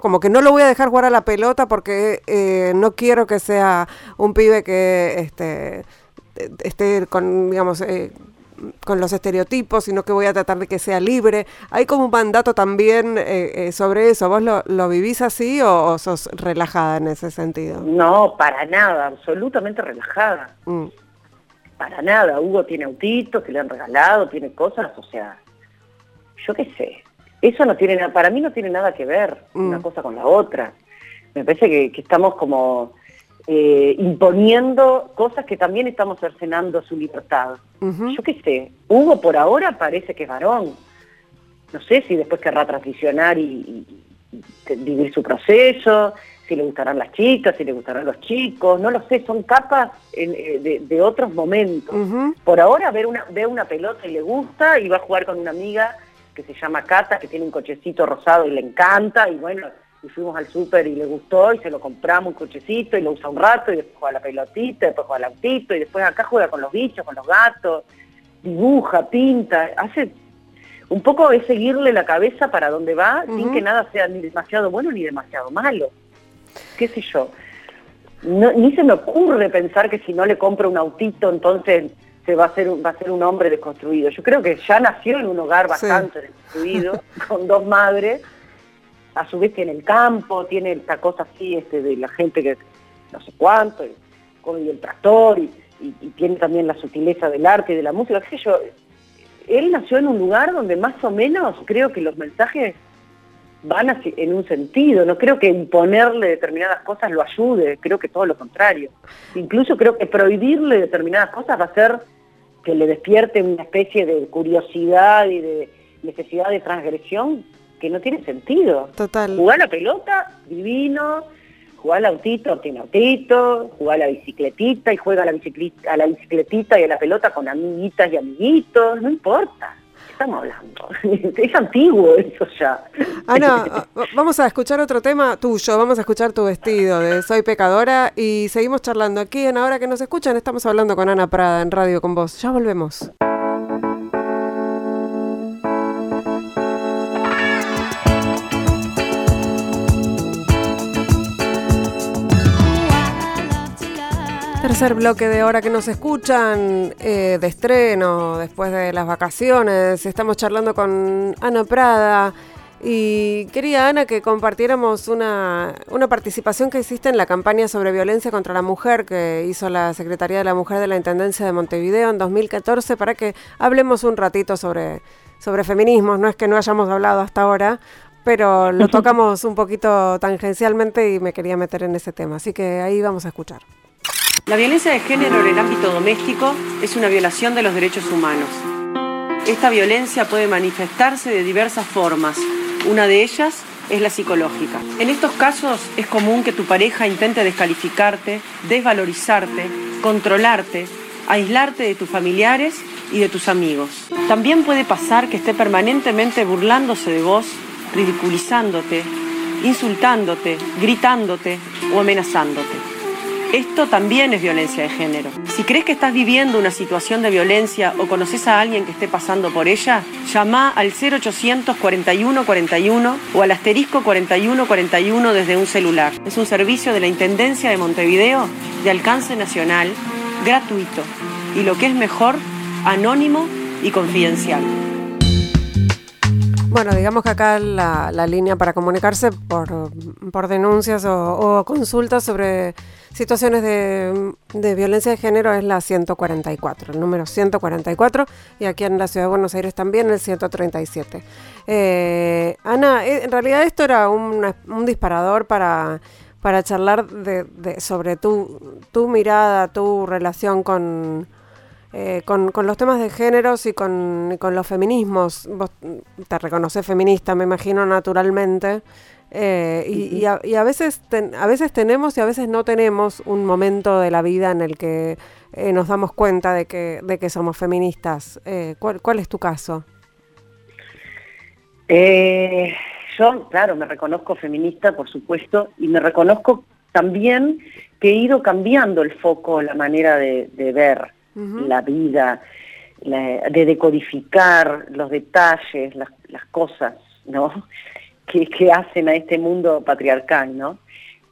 como que no lo voy a dejar jugar a la pelota porque eh, no quiero que sea un pibe que este, esté con, digamos, eh, con los estereotipos, sino que voy a tratar de que sea libre. ¿Hay como un mandato también eh, eh, sobre eso? ¿Vos lo, vivís así o, sos relajada en ese sentido? No, para nada, absolutamente relajada. Mm. Para nada. Hugo tiene autitos que le han regalado, tiene cosas, o sea, yo qué sé. Eso no tiene nada, para mí no tiene nada que ver una mm. cosa con la otra. Me parece que estamos como eh, imponiendo cosas que también estamos cercenando su libertad. Yo qué sé, Hugo por ahora parece que es varón. No sé si después querrá transicionar y, vivir su proceso, si le gustarán las chicas, si le gustarán los chicos, no lo sé, son capas eh, de, otros momentos. Por ahora ve una, ve una pelota y le gusta y va a jugar con una amiga que se llama Cata, que tiene un cochecito rosado y le encanta, y bueno, y fuimos al súper y le gustó y se lo compramos un cochecito y lo usa un rato y después juega la pelotita, después juega al autito y después acá juega con los bichos, con los gatos, dibuja, pinta, hace un poco es seguirle la cabeza para donde va sin que nada sea ni demasiado bueno ni demasiado malo. ¿Qué sé yo? ni se me ocurre pensar que si no le compro un autito entonces se va a ser va a ser un hombre desconstruido. Yo creo que ya nació en un hogar bastante desconstruido con dos madres a su vez tiene el campo, tiene esta cosa así este, de la gente que no sé cuánto, y, el tractor, y, tiene también la sutileza del arte y de la música, sé yo. Él nació en un lugar donde más o menos creo que los mensajes van en un sentido, no creo que imponerle determinadas cosas lo ayude, creo que todo lo contrario. Incluso creo que prohibirle determinadas cosas va a hacer que le despierte una especie de curiosidad y de necesidad de transgresión que no tiene sentido. Total. Jugar la pelota, divino. juega al autito, tiene autito, juega a la bicicletita y juega a la, bicicleta, a la bicicletita y a la pelota con amiguitas y amiguitos, no importa. Estamos hablando. es antiguo eso ya. Ana, vamos a escuchar otro tema tuyo, vamos a escuchar tu vestido de Soy Pecadora y seguimos charlando aquí en Ahora que nos escuchan, estamos hablando con Ana Prada en Radio con vos. Ya volvemos. Tercer bloque de hora que nos escuchan eh, de estreno después de las vacaciones. Estamos charlando con Ana Prada y quería Ana que compartiéramos una, una participación que hiciste en la campaña sobre violencia contra la mujer que hizo la Secretaría de la Mujer de la Intendencia de Montevideo en 2014 para que hablemos un ratito sobre, sobre feminismos. No es que no hayamos hablado hasta ahora, pero lo tocamos un poquito tangencialmente y me quería meter en ese tema. Así que ahí vamos a escuchar. La violencia de género en el ámbito doméstico es una violación de los derechos humanos. Esta violencia puede manifestarse de diversas formas. Una de ellas es la psicológica. En estos casos es común que tu pareja intente descalificarte, desvalorizarte, controlarte, aislarte de tus familiares y de tus amigos. También puede pasar que esté permanentemente burlándose de vos, ridiculizándote, insultándote, gritándote o amenazándote. Esto también es violencia de género. Si crees que estás viviendo una situación de violencia o conoces a alguien que esté pasando por ella, llama al 0800 41 41 o al asterisco 41 41 desde un celular. Es un servicio de la Intendencia de Montevideo de alcance nacional, gratuito y lo que es mejor, anónimo y confidencial. Bueno, digamos que acá la, línea para comunicarse por, por denuncias o, consultas sobre situaciones de, violencia de género es la 144, el número 144, y aquí en la Ciudad de Buenos Aires también el 137. Eh, Ana, eh, en realidad esto era un, disparador para, para charlar de, sobre tu, tu mirada, tu relación con eh, con, los temas de géneros y con, los feminismos. Vos te reconoces feminista, me imagino, naturalmente. Eh, y, a, veces a veces tenemos y a veces no tenemos un momento de la vida en el que eh, nos damos cuenta de que, de que somos feministas. ¿cuál, ¿Cuál es tu caso? yo, claro, me reconozco feminista, por supuesto, y me reconozco también que he ido cambiando el foco, la manera de ver la vida, de decodificar los detalles, las, cosas, ¿no? Que, hacen a este mundo patriarcal, ¿no?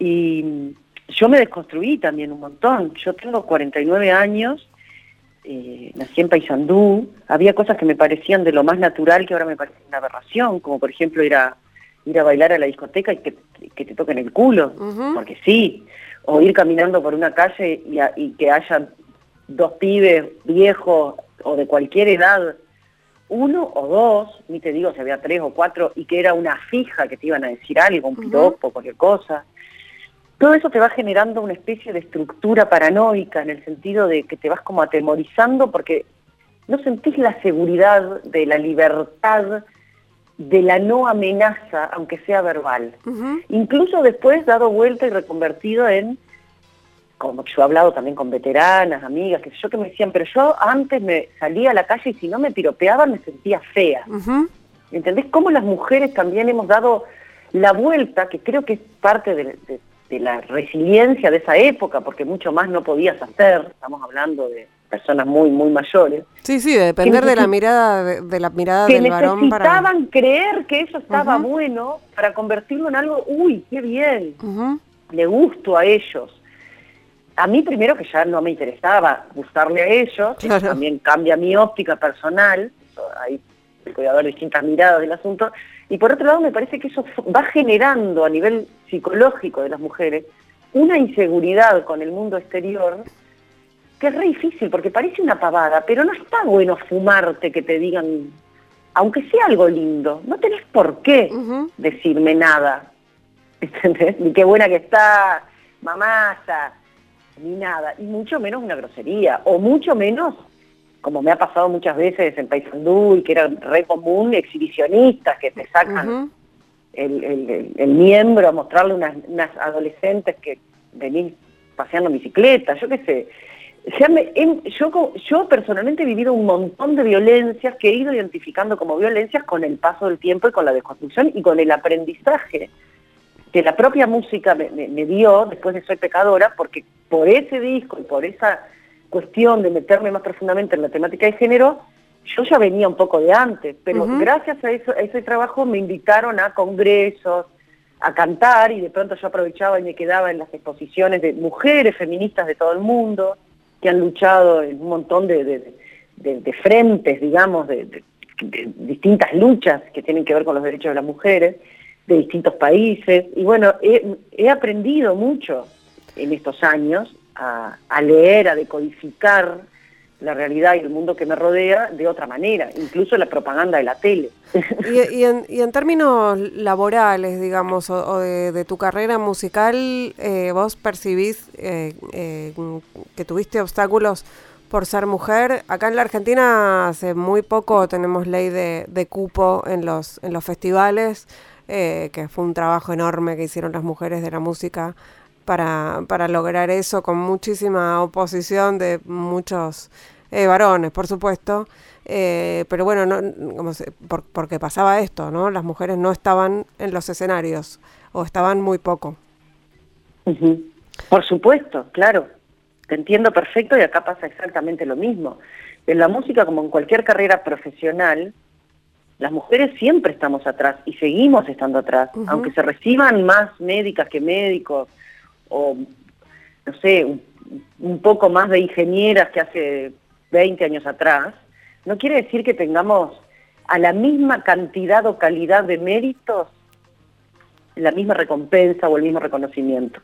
Y yo me desconstruí también un montón. Yo tengo 49 años, eh, nací en Paysandú, había cosas que me parecían de lo más natural que ahora me parecen una aberración, como por ejemplo ir a, ir a bailar a la discoteca y que, te toquen el culo, porque sí, o ir caminando por una calle y, y que haya dos pibes viejos o de cualquier edad, uno o dos, ni te digo si había tres o cuatro, y que era una fija que te iban a decir algo, un piropo, cualquier cosa. Todo eso te va generando una especie de estructura paranoica en el sentido de que te vas como atemorizando porque no sentís la seguridad de la libertad de la no amenaza, aunque sea verbal. Incluso después dado vuelta y reconvertido en como yo he hablado también con veteranas, amigas, que yo que me decían, pero yo antes me salía a la calle y si no me piropeaban me sentía fea. ¿Entendés? Cómo las mujeres también hemos dado la vuelta, que creo que es parte de, la resiliencia de esa época, porque mucho más no podías hacer, estamos hablando de personas muy, muy mayores. Sí, sí, de depender de la mirada, de, la mirada del varón para... necesitaban creer que eso estaba bueno para convertirlo en algo, uy, qué bien, le gusto a ellos a mí primero que ya no me interesaba gustarle a ellos, también cambia mi óptica personal, ahí puede haber distintas miradas del asunto, y por otro lado me parece que eso va generando a nivel psicológico de las mujeres una inseguridad con el mundo exterior que es re difícil, porque parece una pavada, pero no está bueno fumarte que te digan, aunque sea algo lindo, no tenés por qué decirme nada, ¿entendés? Ni qué buena que está, mamasa, ni nada, y mucho menos una grosería, o mucho menos, como me ha pasado muchas veces en Paysandú y que era re común, exhibicionistas que te sacan el, miembro, a mostrarle unas, unas adolescentes que venís paseando bicicleta, yo qué sé. yo, yo personalmente he vivido un montón de violencias que he ido identificando como violencias con el paso del tiempo y con la desconstrucción y con el aprendizaje que la propia música me, dio después de Soy Pecadora, porque por ese disco y por esa cuestión de meterme más profundamente en la temática de género, yo ya venía un poco de antes, pero gracias a, eso, a ese trabajo me invitaron a congresos, a cantar y de pronto yo aprovechaba y me quedaba en las exposiciones de mujeres feministas de todo el mundo que han luchado en un montón de, frentes, digamos, de, distintas luchas que tienen que ver con los derechos de las mujeres de distintos países. Y bueno, he, aprendido mucho en estos años a, a leer, a decodificar la realidad y el mundo que me rodea de otra manera, incluso la propaganda de la tele. Y, en, términos laborales, digamos, o, de, tu carrera musical, eh, ¿vos percibís eh, eh, que tuviste obstáculos por ser mujer? Acá en la Argentina hace muy poco tenemos ley de, de cupo en los, en los festivales, que fue un trabajo enorme que hicieron las mujeres de la música para, para lograr eso con muchísima oposición de muchos eh, varones, por supuesto. Eh, pero bueno, no, como porque pasaba esto, ¿no? Las mujeres no estaban en los escenarios o estaban muy poco. Por supuesto, claro. Te entiendo perfecto y acá pasa exactamente lo mismo. En la música, como en cualquier carrera profesional, las mujeres siempre estamos atrás y seguimos estando atrás, aunque se reciban más médicas que médicos, o no sé, un, poco más de ingenieras que hace 20 años atrás, no quiere decir que tengamos a la misma cantidad o calidad de méritos la misma recompensa o el mismo reconocimiento.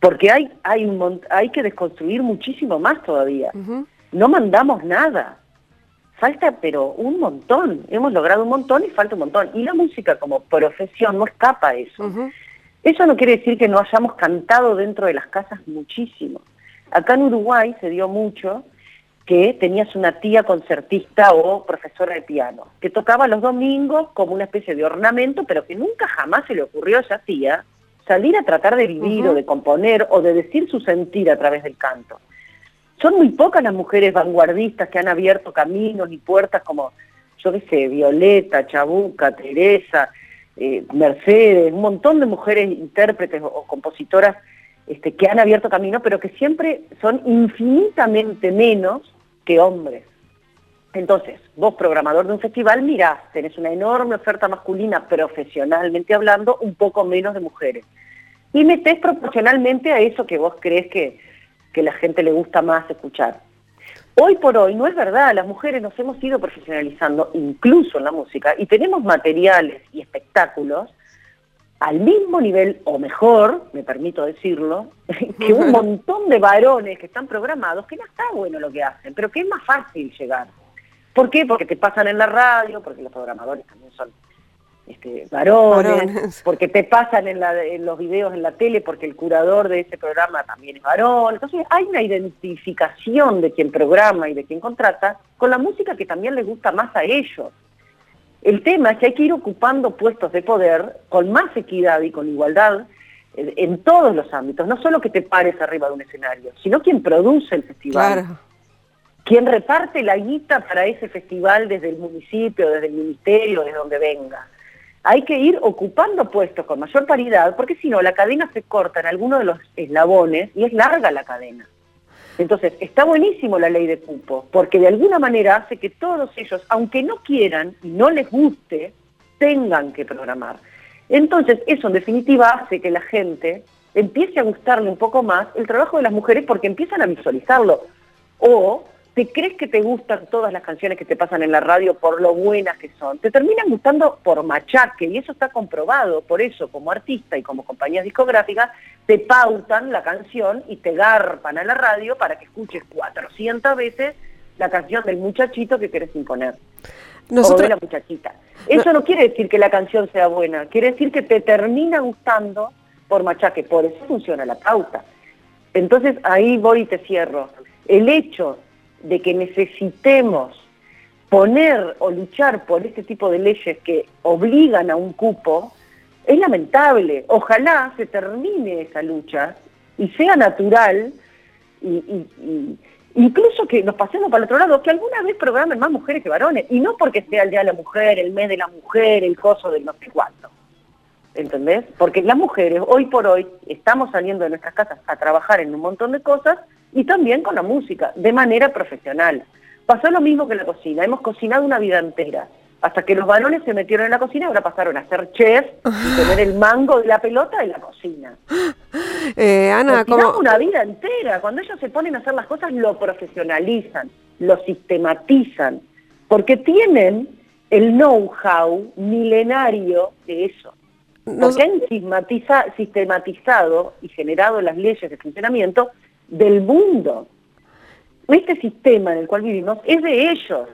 Porque hay, hay, un, hay que desconstruir muchísimo más todavía. No mandamos nada. Falta, pero un montón. Hemos logrado un montón y falta un montón. Y la música como profesión no escapa a eso. Eso no quiere decir que no hayamos cantado dentro de las casas muchísimo. Acá en Uruguay se dio mucho que tenías una tía concertista o profesora de piano, que tocaba los domingos como una especie de ornamento, pero que nunca jamás se le ocurrió a esa tía salir a tratar de vivir o de componer o de decir su sentir a través del canto. Son muy pocas las mujeres vanguardistas que han abierto caminos y puertas como, yo qué sé, Violeta, Chabuca, Teresa, eh, Mercedes, un montón de mujeres intérpretes o, compositoras este, que han abierto camino, pero que siempre son infinitamente menos que hombres. Entonces, vos programador de un festival, mirás, tenés una enorme oferta masculina profesionalmente hablando, un poco menos de mujeres. Y metés proporcionalmente a eso que vos crees que, que la gente le gusta más escuchar. Hoy por hoy no es verdad, las mujeres nos hemos ido profesionalizando incluso en la música y tenemos materiales y espectáculos al mismo nivel o mejor, me permito decirlo, que un montón de varones que están programados, que no está bueno lo que hacen, pero que es más fácil llegar. ¿Por qué? Porque te pasan en la radio, porque los programadores también son este, varones, porque te pasan en, en, los videos en la tele, porque el curador de ese programa también es varón. Entonces hay una identificación de quien programa y de quien contrata con la música que también les gusta más a ellos. El tema es que hay que ir ocupando puestos de poder con más equidad y con igualdad en todos los ámbitos, no solo que te pares arriba de un escenario, sino quien produce el festival. Quien reparte la guita para ese festival desde el municipio, desde el ministerio, desde donde venga hay que ir ocupando puestos con mayor paridad, porque si no, la cadena se corta en alguno de los eslabones y es larga la cadena. Entonces, está buenísimo la ley de cupo, porque de alguna manera hace que todos ellos, aunque no quieran y no les guste, tengan que programar. Entonces, eso en definitiva hace que la gente empiece a gustarle un poco más el trabajo de las mujeres porque empiezan a visualizarlo. O te crees que te gustan todas las canciones que te pasan en la radio por lo buenas que son. Te terminan gustando por machaque y eso está comprobado. Por eso, como artista y como compañías discográficas, te pautan la canción y te garpan a la radio para que escuches 400 veces la canción del muchachito que quieres imponer. O de la muchachita. Eso no quiere decir que la canción sea buena, quiere decir que te termina gustando por machaque. Por eso funciona la pauta. Entonces ahí voy y te cierro. El hecho de que necesitemos poner o luchar por este tipo de leyes que obligan a un cupo, es lamentable. Ojalá se termine esa lucha y sea natural y, incluso que nos pasemos para el otro lado, que alguna vez programen más mujeres que varones, y no porque sea el Día de la Mujer, el mes de la mujer, el coso del no sé cuánto. ¿Entendés? Porque las mujeres hoy por hoy estamos saliendo de nuestras casas a trabajar en un montón de cosas y también con la música, de manera profesional. Pasó lo mismo que en la cocina, hemos cocinado una vida entera hasta que los varones se metieron en la cocina ahora pasaron a ser chef y tener el mango de la pelota en la cocina. Eh, Ana, como una vida entera. Cuando ellos se ponen a hacer las cosas, lo profesionalizan, lo sistematizan, porque tienen el know-how milenario de eso. Porque han sistematizado y generado las leyes de funcionamiento del mundo. Este sistema en el cual vivimos es de ellos.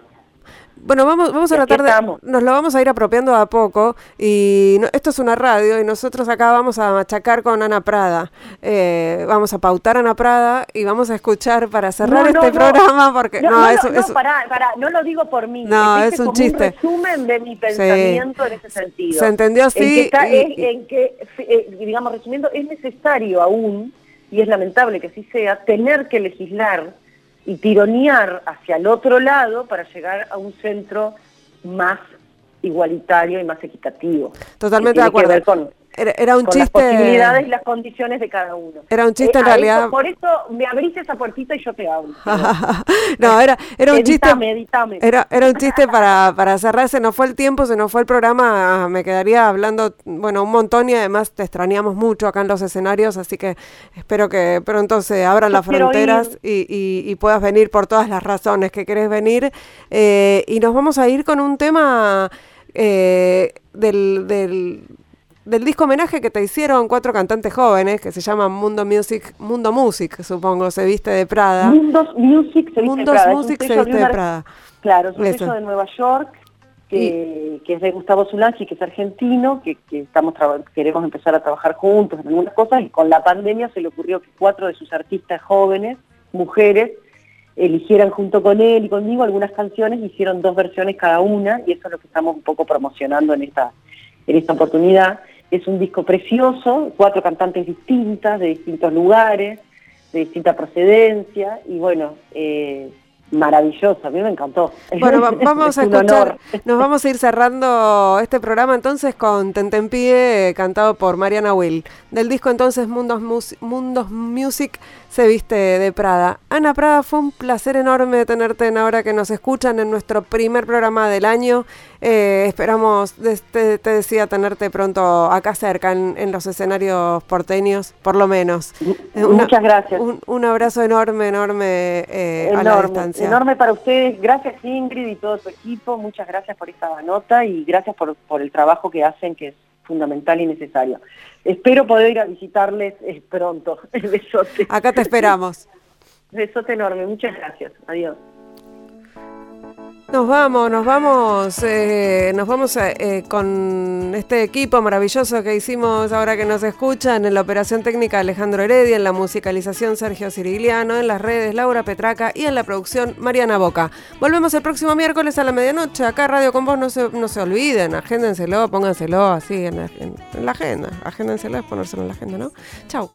Bueno, vamos, vamos a tratar de. Nos lo vamos a ir apropiando a poco. Y esto es una radio y nosotros acá vamos a machacar con Ana Prada. Eh, vamos a pautar a Ana Prada y vamos a escuchar para cerrar este programa porque. No, eso, no, pará, no lo digo por mí. No, es un chiste. resumen de mi pensamiento en ese sentido. Se entendió así. En que, eh, digamos, resumiendo, es necesario aún, y es lamentable que así sea, tener que legislar y tironear hacia el otro lado para llegar a un centro más igualitario y más equitativo. Totalmente de acuerdo. Era, un chiste. Las posibilidades y las condiciones de cada uno. Era un chiste en eh, realidad. por eso me abriste esa puertita y yo te hablo. no, era, era un chiste. Era, era un chiste para, para cerrar. Se nos fue el tiempo, se nos fue el programa. Me quedaría hablando, bueno, un montón y además te extrañamos mucho acá en los escenarios. Así que espero que pronto se abran las fronteras y, y, puedas venir por todas las razones que querés venir. Eh, y nos vamos a ir con un tema. Eh, del, del del disco homenaje que te hicieron cuatro cantantes jóvenes que se llama Mundo Music, Mundo Music, supongo, se viste de Prada. Mundo Music se viste de Prada. Music se viste de, Prada. Claro, es un sello de Nueva York que, que, es de Gustavo Zulanchi, que es argentino, que, que estamos queremos empezar a trabajar juntos en algunas cosas y con la pandemia se le ocurrió que cuatro de sus artistas jóvenes, mujeres, eligieran junto con él y conmigo algunas canciones, hicieron dos versiones cada una y eso es lo que estamos un poco promocionando en esta, en esta oportunidad. Es un disco precioso, cuatro cantantes distintas, de distintos lugares, de distinta procedencia, y bueno, eh, maravilloso, a mí me encantó. Bueno, vamos a escuchar, nos vamos a ir cerrando este programa entonces con Tentempié, cantado por Mariana Will. Del disco entonces Mundos, Mundos Music se viste de Prada. Ana Prada, fue un placer enorme tenerte en ahora que nos escuchan en nuestro primer programa del año. Eh, esperamos, te, te, decía, tenerte pronto acá cerca, en, los escenarios porteños, por lo menos. Eh, Muchas gracias. Un, abrazo enorme, enorme, eh, a la distancia. Enorme para ustedes. Gracias Ingrid y todo su equipo. Muchas gracias por esta nota y gracias por, por el trabajo que hacen, que es fundamental y necesario. Espero poder ir a visitarles pronto. Besote. Acá te esperamos. Besote enorme. Muchas gracias. Adiós. Nos vamos, nos vamos, eh, nos vamos eh, con este equipo maravilloso que hicimos ahora que nos escuchan en la operación técnica Alejandro Heredia, en la musicalización Sergio Cirigliano, en las redes Laura Petraca y en la producción Mariana Boca. Volvemos el próximo miércoles a la medianoche, acá Radio con Vos, no se, no se olviden, agéndenselo, pónganselo así en la, en la agenda, agéndenselo es ponérselo en la agenda, ¿no? Chau.